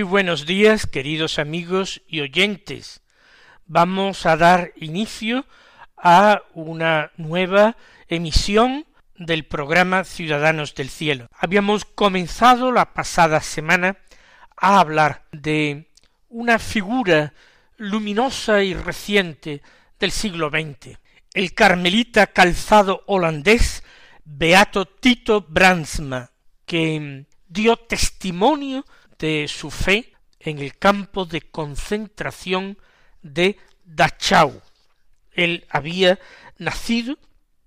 Muy buenos días, queridos amigos y oyentes. Vamos a dar inicio a una nueva emisión del programa Ciudadanos del Cielo. Habíamos comenzado la pasada semana a hablar de una figura luminosa y reciente del siglo XX, el carmelita calzado holandés Beato Tito Brandsma, que dio testimonio de su fe en el campo de concentración de Dachau. Él había nacido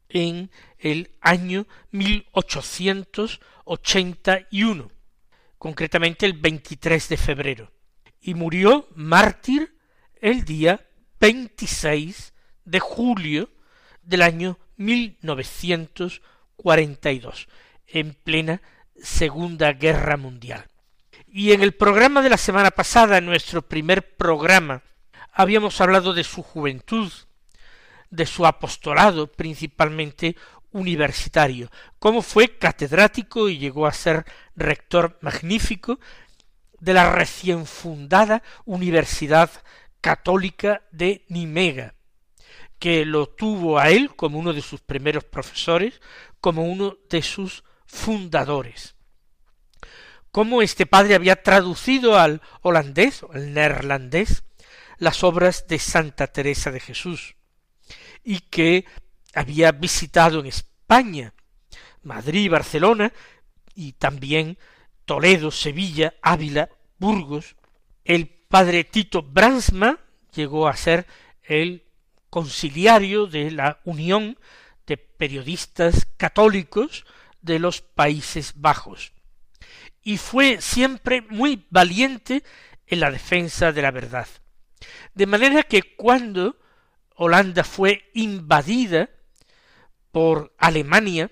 en el año 1881, concretamente el 23 de febrero, y murió mártir el día 26 de julio del año 1942, en plena Segunda Guerra Mundial. Y en el programa de la semana pasada, en nuestro primer programa, habíamos hablado de su juventud, de su apostolado, principalmente universitario, cómo fue catedrático y llegó a ser rector magnífico de la recién fundada Universidad Católica de Nimega, que lo tuvo a él como uno de sus primeros profesores, como uno de sus fundadores cómo este padre había traducido al holandés al neerlandés las obras de Santa Teresa de Jesús y que había visitado en España Madrid, Barcelona y también Toledo, Sevilla, Ávila, Burgos. El padre Tito Bransma llegó a ser el conciliario de la Unión de Periodistas Católicos de los Países Bajos y fue siempre muy valiente en la defensa de la verdad. De manera que cuando Holanda fue invadida por Alemania,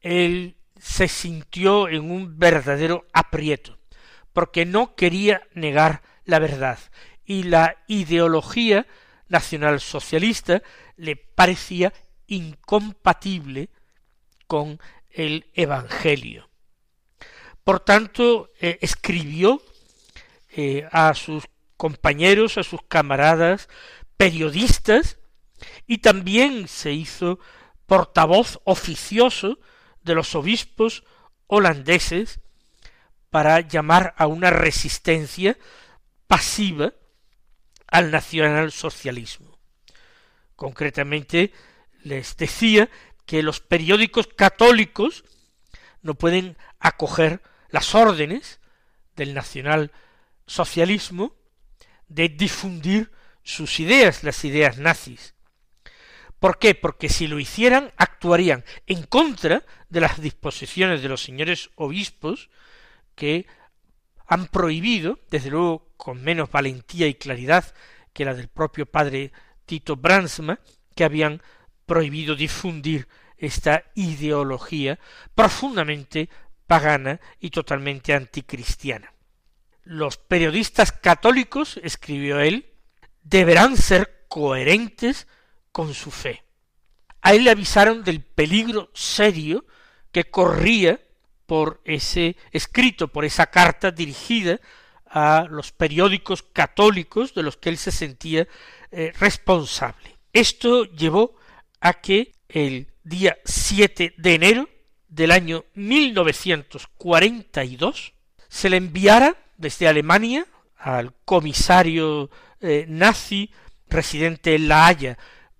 él se sintió en un verdadero aprieto, porque no quería negar la verdad, y la ideología nacionalsocialista le parecía incompatible con el Evangelio. Por tanto, eh, escribió eh, a sus compañeros, a sus camaradas periodistas, y también se hizo portavoz oficioso de los obispos holandeses para llamar a una resistencia pasiva al nacionalsocialismo. Concretamente les decía que los periódicos católicos no pueden acoger las órdenes del nacional socialismo de difundir sus ideas, las ideas nazis. ¿Por qué? Porque si lo hicieran, actuarían en contra de las disposiciones de los señores obispos que han prohibido, desde luego con menos valentía y claridad que la del propio padre Tito Bransma, que habían prohibido difundir esta ideología profundamente pagana y totalmente anticristiana. Los periodistas católicos, escribió él, deberán ser coherentes con su fe. A él le avisaron del peligro serio que corría por ese escrito, por esa carta dirigida a los periódicos católicos de los que él se sentía eh, responsable. Esto llevó a que el día 7 de enero del año 1942 se le enviara desde Alemania al comisario eh, nazi residente en La Haya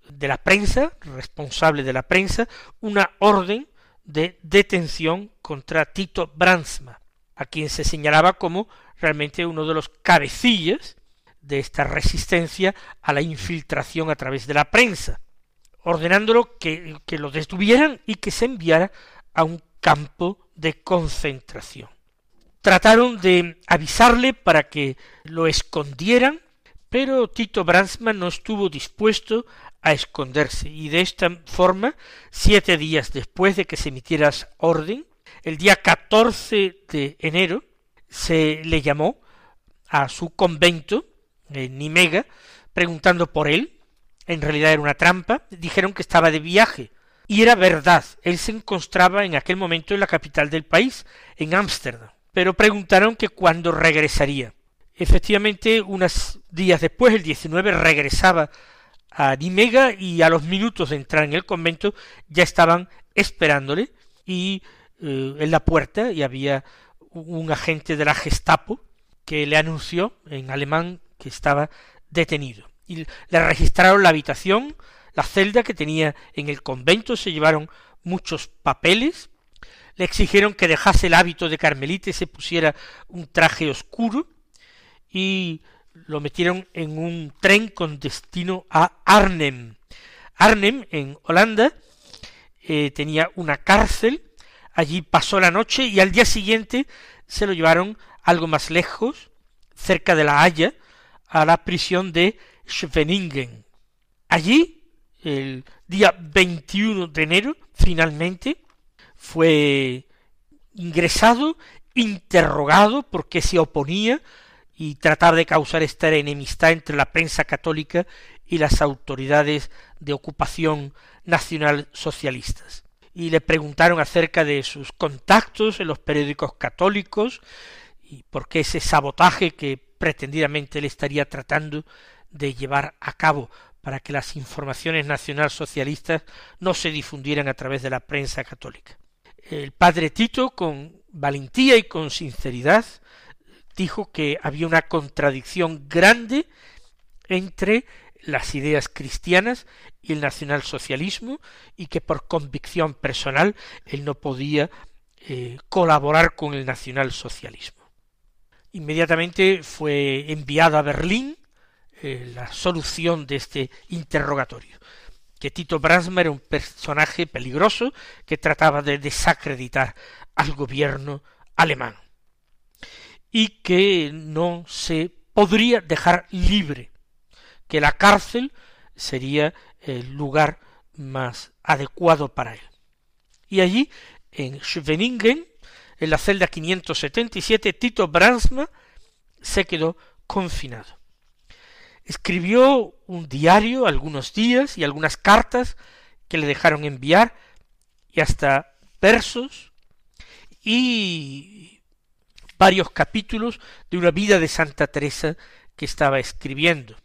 de la prensa, responsable de la prensa, una orden de detención contra Tito Bransma, a quien se señalaba como realmente uno de los cabecillas de esta resistencia a la infiltración a través de la prensa, ordenándolo que, que lo detuvieran y que se enviara a un campo de concentración. Trataron de avisarle para que lo escondieran, pero Tito Bransma no estuvo dispuesto a esconderse, y de esta forma, siete días después de que se emitiera orden, el día 14 de enero, se le llamó a su convento en Nimega, preguntando por él, en realidad era una trampa, dijeron que estaba de viaje, y era verdad, él se encontraba en aquel momento en la capital del país, en Ámsterdam, pero preguntaron que cuándo regresaría. Efectivamente, unos días después, el 19, regresaba a Nimega y a los minutos de entrar en el convento ya estaban esperándole y eh, en la puerta y había un agente de la Gestapo que le anunció en alemán que estaba detenido. Y le registraron la habitación, la celda que tenía en el convento, se llevaron muchos papeles, le exigieron que dejase el hábito de carmelita y se pusiera un traje oscuro, y lo metieron en un tren con destino a Arnhem. Arnhem, en Holanda, eh, tenía una cárcel, allí pasó la noche y al día siguiente se lo llevaron algo más lejos, cerca de La Haya, a la prisión de Schweningen. Allí, el día 21 de enero, finalmente, fue ingresado, interrogado porque se oponía y tratar de causar esta enemistad entre la prensa católica y las autoridades de ocupación nacional socialistas. Y le preguntaron acerca de sus contactos en los periódicos católicos y por qué ese sabotaje que pretendidamente él estaría tratando de llevar a cabo para que las informaciones nacional socialistas no se difundieran a través de la prensa católica. El padre Tito, con valentía y con sinceridad, dijo que había una contradicción grande entre las ideas cristianas y el nacionalsocialismo y que por convicción personal él no podía eh, colaborar con el nacionalsocialismo. Inmediatamente fue enviado a Berlín eh, la solución de este interrogatorio, que Tito Bransma era un personaje peligroso que trataba de desacreditar al gobierno alemán y que no se podría dejar libre, que la cárcel sería el lugar más adecuado para él. Y allí, en Schweningen, en la celda 577, Tito Bransma se quedó confinado. Escribió un diario algunos días y algunas cartas que le dejaron enviar y hasta versos y varios capítulos de una vida de Santa Teresa que estaba escribiendo.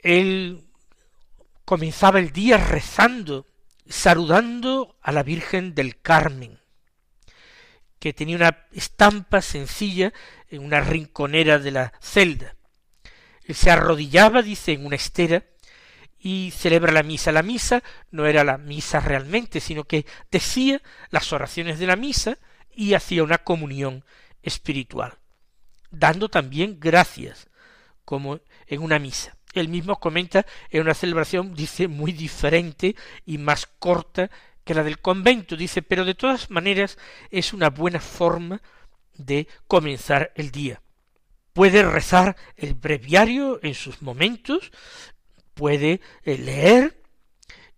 Él comenzaba el día rezando, saludando a la Virgen del Carmen, que tenía una estampa sencilla en una rinconera de la celda. Se arrodillaba, dice, en una estera, y celebra la misa. La misa no era la misa realmente, sino que decía las oraciones de la misa y hacía una comunión espiritual, dando también gracias, como en una misa. Él mismo comenta en una celebración, dice, muy diferente y más corta que la del convento, dice, pero de todas maneras es una buena forma de comenzar el día. Puede rezar el breviario en sus momentos, puede eh, leer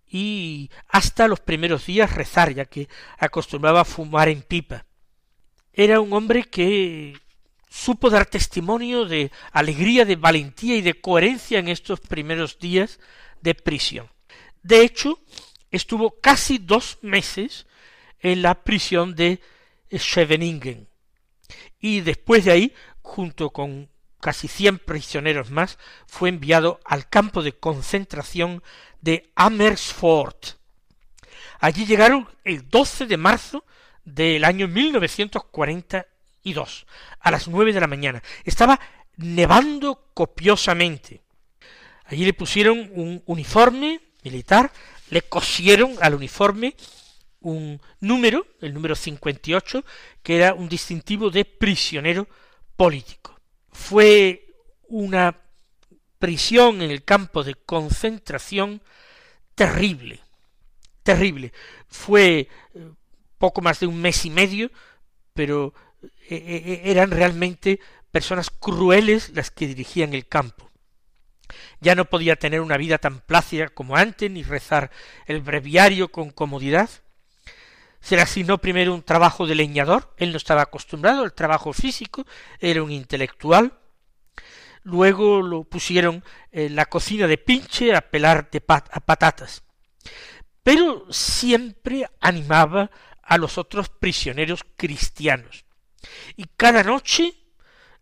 y hasta los primeros días rezar, ya que acostumbraba a fumar en pipa era un hombre que supo dar testimonio de alegría, de valentía y de coherencia en estos primeros días de prisión. De hecho, estuvo casi dos meses en la prisión de Scheveningen. Y después de ahí, junto con casi cien prisioneros más, fue enviado al campo de concentración de Amersfoort. Allí llegaron el 12 de marzo del año 1942, a las nueve de la mañana. Estaba nevando copiosamente. Allí le pusieron un uniforme militar, le cosieron al uniforme un número, el número 58, que era un distintivo de prisionero político. Fue una prisión en el campo de concentración terrible, terrible. Fue eh, poco más de un mes y medio, pero eh, eh, eran realmente personas crueles las que dirigían el campo. Ya no podía tener una vida tan plácida como antes, ni rezar el breviario con comodidad. Se le asignó primero un trabajo de leñador, él no estaba acostumbrado al trabajo físico, era un intelectual. Luego lo pusieron en la cocina de pinche a pelar de a patatas. Pero siempre animaba a los otros prisioneros cristianos. Y cada noche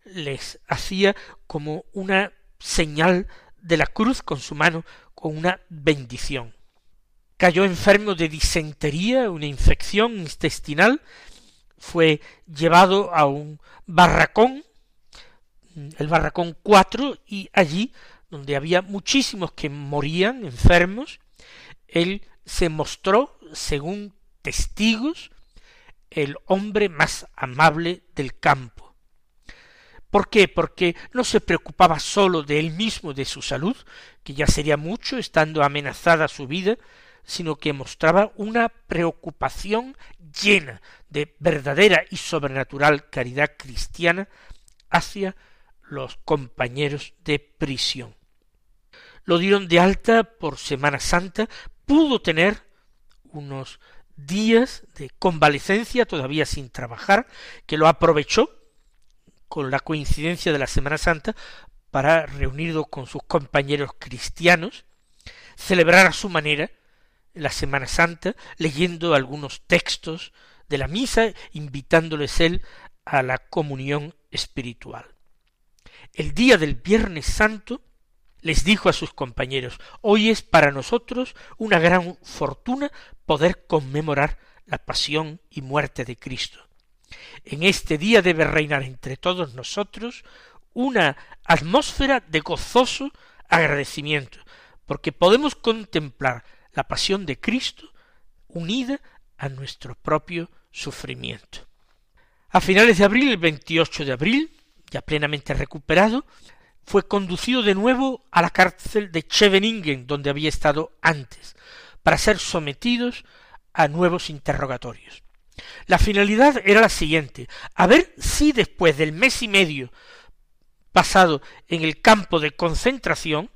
les hacía como una señal de la cruz con su mano, con una bendición. Cayó enfermo de disentería, una infección intestinal, fue llevado a un barracón, el barracón cuatro, y allí, donde había muchísimos que morían enfermos, él se mostró, según testigos, el hombre más amable del campo. ¿Por qué? Porque no se preocupaba sólo de él mismo, de su salud, que ya sería mucho estando amenazada su vida, sino que mostraba una preocupación llena de verdadera y sobrenatural caridad cristiana hacia los compañeros de prisión. Lo dieron de alta por Semana Santa, pudo tener unos días de convalecencia todavía sin trabajar, que lo aprovechó con la coincidencia de la Semana Santa para reunido con sus compañeros cristianos, celebrar a su manera la Semana Santa, leyendo algunos textos de la misa, invitándoles él a la comunión espiritual. El día del Viernes Santo les dijo a sus compañeros Hoy es para nosotros una gran fortuna poder conmemorar la pasión y muerte de Cristo. En este día debe reinar entre todos nosotros una atmósfera de gozoso agradecimiento, porque podemos contemplar la pasión de Cristo unida a nuestro propio sufrimiento. A finales de abril, el 28 de abril, ya plenamente recuperado, fue conducido de nuevo a la cárcel de Scheveningen, donde había estado antes, para ser sometidos a nuevos interrogatorios. La finalidad era la siguiente, a ver si después del mes y medio pasado en el campo de concentración,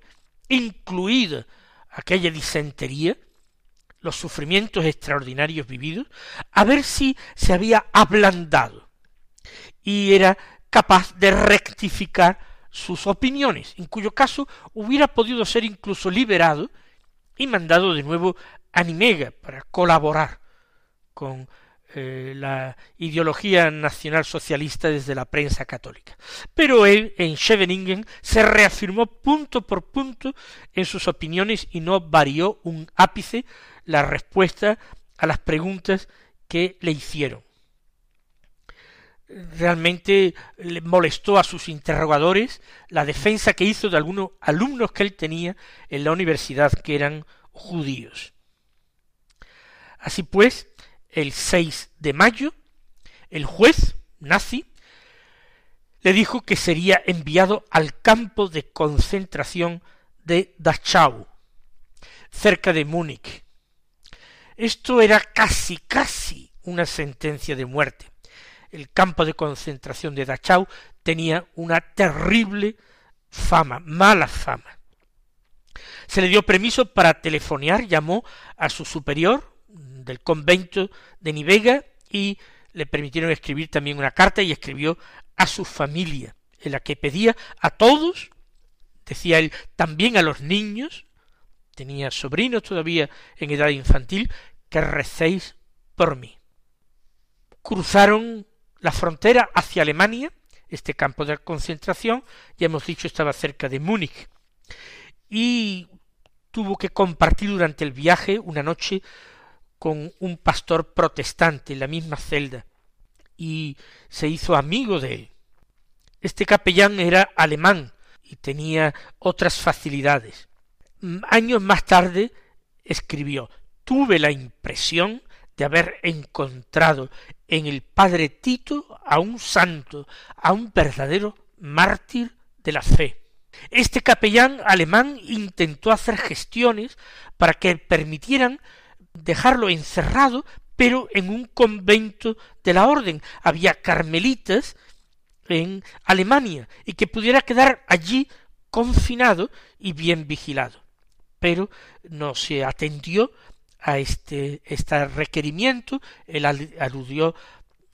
incluida aquella disentería, los sufrimientos extraordinarios vividos, a ver si se había ablandado y era capaz de rectificar sus opiniones, en cuyo caso hubiera podido ser incluso liberado y mandado de nuevo a Nimega para colaborar con eh, la ideología nacional socialista desde la prensa católica. Pero él en Scheveningen se reafirmó punto por punto en sus opiniones y no varió un ápice la respuesta a las preguntas que le hicieron realmente le molestó a sus interrogadores la defensa que hizo de algunos alumnos que él tenía en la universidad que eran judíos. Así pues, el 6 de mayo, el juez nazi le dijo que sería enviado al campo de concentración de Dachau, cerca de Múnich. Esto era casi, casi una sentencia de muerte el campo de concentración de Dachau tenía una terrible fama, mala fama. Se le dio permiso para telefonear, llamó a su superior del convento de Nivega y le permitieron escribir también una carta y escribió a su familia, en la que pedía a todos, decía él, también a los niños, tenía sobrinos todavía en edad infantil, que recéis por mí. Cruzaron la frontera hacia Alemania, este campo de concentración, ya hemos dicho estaba cerca de Múnich, y tuvo que compartir durante el viaje una noche con un pastor protestante en la misma celda, y se hizo amigo de él. Este capellán era alemán y tenía otras facilidades. Años más tarde escribió tuve la impresión de haber encontrado en el padre Tito a un santo, a un verdadero mártir de la fe. Este capellán alemán intentó hacer gestiones para que permitieran dejarlo encerrado, pero en un convento de la orden. Había carmelitas en Alemania y que pudiera quedar allí confinado y bien vigilado. Pero no se atendió a este, este requerimiento, él aludió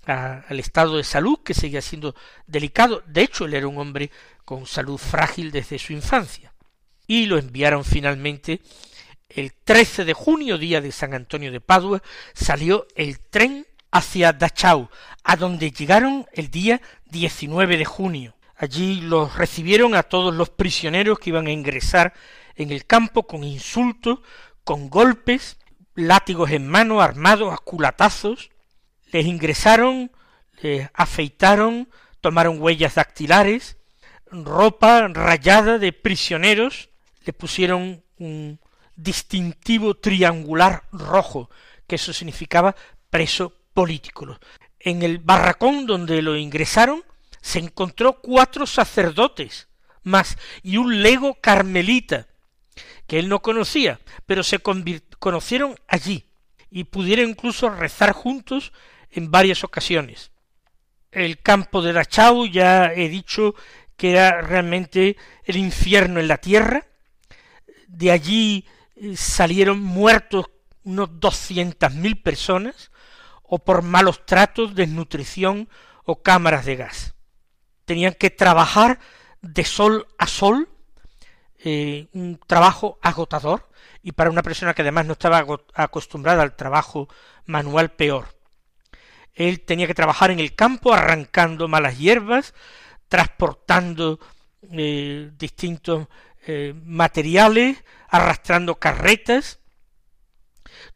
al estado de salud que seguía siendo delicado, de hecho él era un hombre con salud frágil desde su infancia, y lo enviaron finalmente el 13 de junio, día de San Antonio de Padua, salió el tren hacia Dachau, a donde llegaron el día 19 de junio. Allí los recibieron a todos los prisioneros que iban a ingresar en el campo con insultos, con golpes, látigos en mano, armados a culatazos. Les ingresaron, les afeitaron, tomaron huellas dactilares, ropa rayada de prisioneros, le pusieron un distintivo triangular rojo, que eso significaba preso político. En el barracón donde lo ingresaron se encontró cuatro sacerdotes más y un lego carmelita que él no conocía, pero se conocieron allí y pudieron incluso rezar juntos en varias ocasiones. El campo de Dachau ya he dicho que era realmente el infierno en la tierra. De allí salieron muertos unos doscientas mil personas, o por malos tratos, desnutrición o cámaras de gas. Tenían que trabajar de sol a sol, eh, un trabajo agotador, y para una persona que además no estaba acostumbrada al trabajo manual peor. Él tenía que trabajar en el campo arrancando malas hierbas, transportando eh, distintos eh, materiales, arrastrando carretas,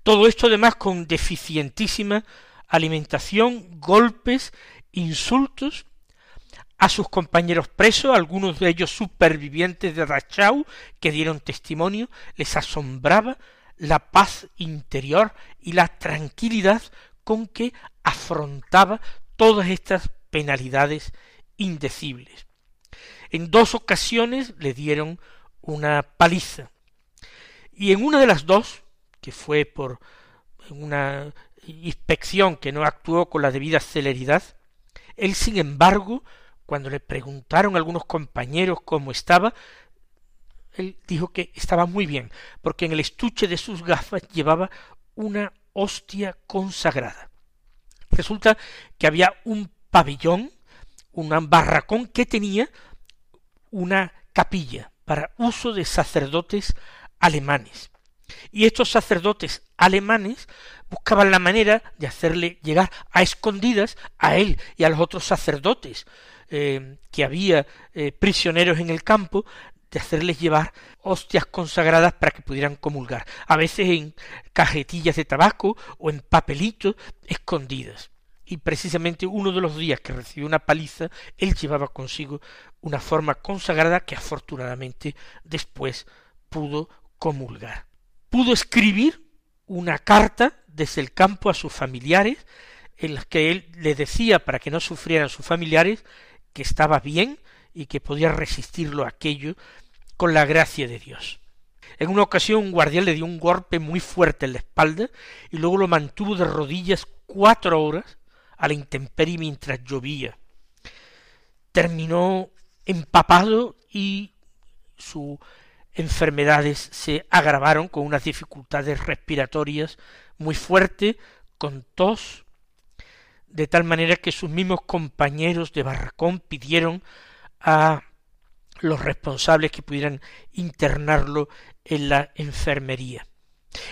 todo esto además con deficientísima alimentación, golpes, insultos a sus compañeros presos, algunos de ellos supervivientes de Dachau, que dieron testimonio, les asombraba la paz interior y la tranquilidad con que afrontaba todas estas penalidades indecibles. En dos ocasiones le dieron una paliza. Y en una de las dos, que fue por una inspección que no actuó con la debida celeridad, él sin embargo, cuando le preguntaron a algunos compañeros cómo estaba, él dijo que estaba muy bien, porque en el estuche de sus gafas llevaba una hostia consagrada. Resulta que había un pabellón, un barracón que tenía una capilla para uso de sacerdotes alemanes. Y estos sacerdotes alemanes buscaban la manera de hacerle llegar a escondidas a él y a los otros sacerdotes eh, que había eh, prisioneros en el campo, de hacerles llevar hostias consagradas para que pudieran comulgar, a veces en cajetillas de tabaco o en papelitos escondidas. Y precisamente uno de los días que recibió una paliza, él llevaba consigo una forma consagrada que afortunadamente después pudo comulgar. Pudo escribir una carta desde el campo a sus familiares, en la que él le decía para que no sufrieran sus familiares que estaba bien y que podía resistirlo aquello con la gracia de Dios. En una ocasión un guardián le dio un golpe muy fuerte en la espalda y luego lo mantuvo de rodillas cuatro horas a la intemperie mientras llovía. Terminó empapado y sus enfermedades se agravaron con unas dificultades respiratorias muy fuertes, con tos, de tal manera que sus mismos compañeros de barracón pidieron a los responsables que pudieran internarlo en la enfermería.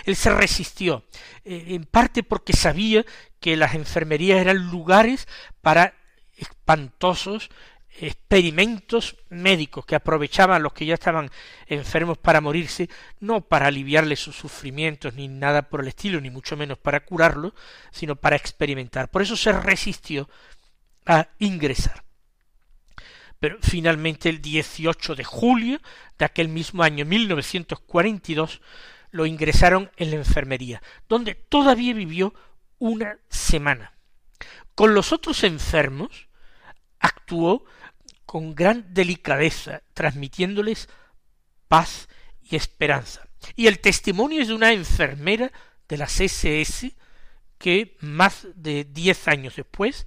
Él se resistió, eh, en parte porque sabía que las enfermerías eran lugares para espantosos experimentos médicos que aprovechaban los que ya estaban enfermos para morirse, no para aliviarles sus sufrimientos ni nada por el estilo, ni mucho menos para curarlos, sino para experimentar. Por eso se resistió a ingresar. Pero finalmente el 18 de julio de aquel mismo año 1942 lo ingresaron en la enfermería, donde todavía vivió una semana. Con los otros enfermos actuó con gran delicadeza, transmitiéndoles paz y esperanza. Y el testimonio es de una enfermera de las SS que más de diez años después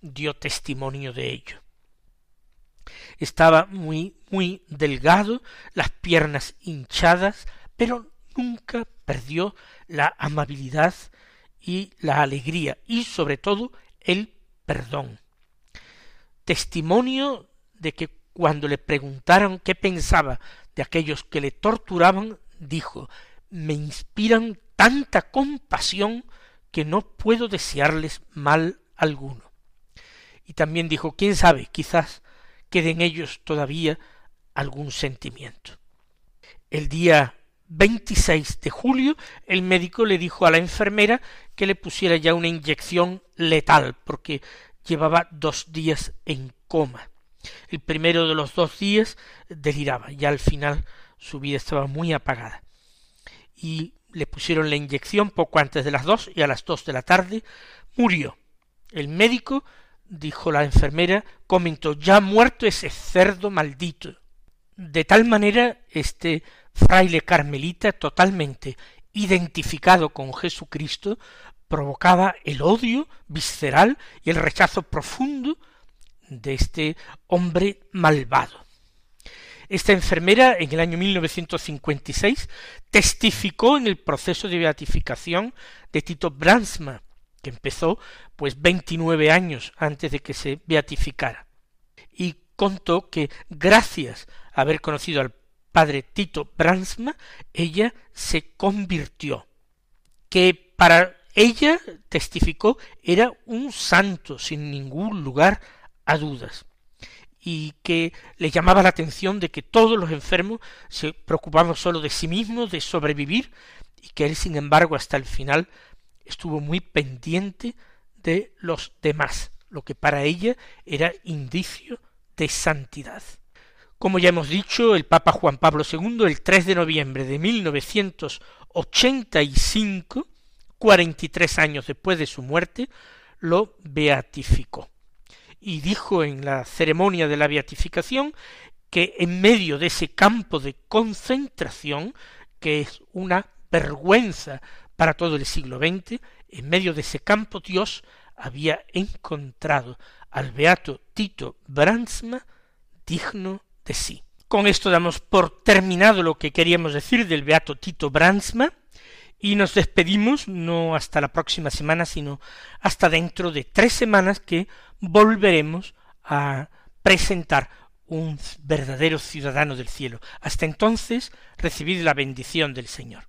dio testimonio de ello. Estaba muy, muy delgado, las piernas hinchadas, pero nunca perdió la amabilidad y la alegría y sobre todo el perdón. Testimonio de que cuando le preguntaron qué pensaba de aquellos que le torturaban, dijo me inspiran tanta compasión que no puedo desearles mal alguno. Y también dijo quién sabe, quizás quede en ellos todavía algún sentimiento. El día 26 de julio el médico le dijo a la enfermera que le pusiera ya una inyección letal porque llevaba dos días en coma. El primero de los dos días deliraba, ya al final su vida estaba muy apagada. Y le pusieron la inyección poco antes de las dos y a las dos de la tarde murió. El médico, dijo la enfermera, comentó ya muerto ese cerdo maldito. De tal manera este fraile carmelita totalmente identificado con Jesucristo provocaba el odio visceral y el rechazo profundo de este hombre malvado. Esta enfermera en el año 1956 testificó en el proceso de beatificación de Tito Bransma, que empezó pues 29 años antes de que se beatificara. Contó que gracias a haber conocido al padre Tito Bransma, ella se convirtió, que para ella testificó era un santo sin ningún lugar a dudas. Y que le llamaba la atención de que todos los enfermos se preocupaban solo de sí mismos, de sobrevivir, y que él, sin embargo, hasta el final estuvo muy pendiente de los demás, lo que para ella era indicio de santidad. Como ya hemos dicho, el Papa Juan Pablo II, el 3 de noviembre de 1985, cuarenta y tres años después de su muerte, lo beatificó y dijo en la ceremonia de la beatificación que en medio de ese campo de concentración, que es una vergüenza para todo el siglo XX, en medio de ese campo Dios había encontrado al beato Tito Brandsma digno de sí. Con esto damos por terminado lo que queríamos decir del beato Tito Brandsma, y nos despedimos no hasta la próxima semana, sino hasta dentro de tres semanas que volveremos a presentar un verdadero ciudadano del cielo. Hasta entonces, recibid la bendición del Señor.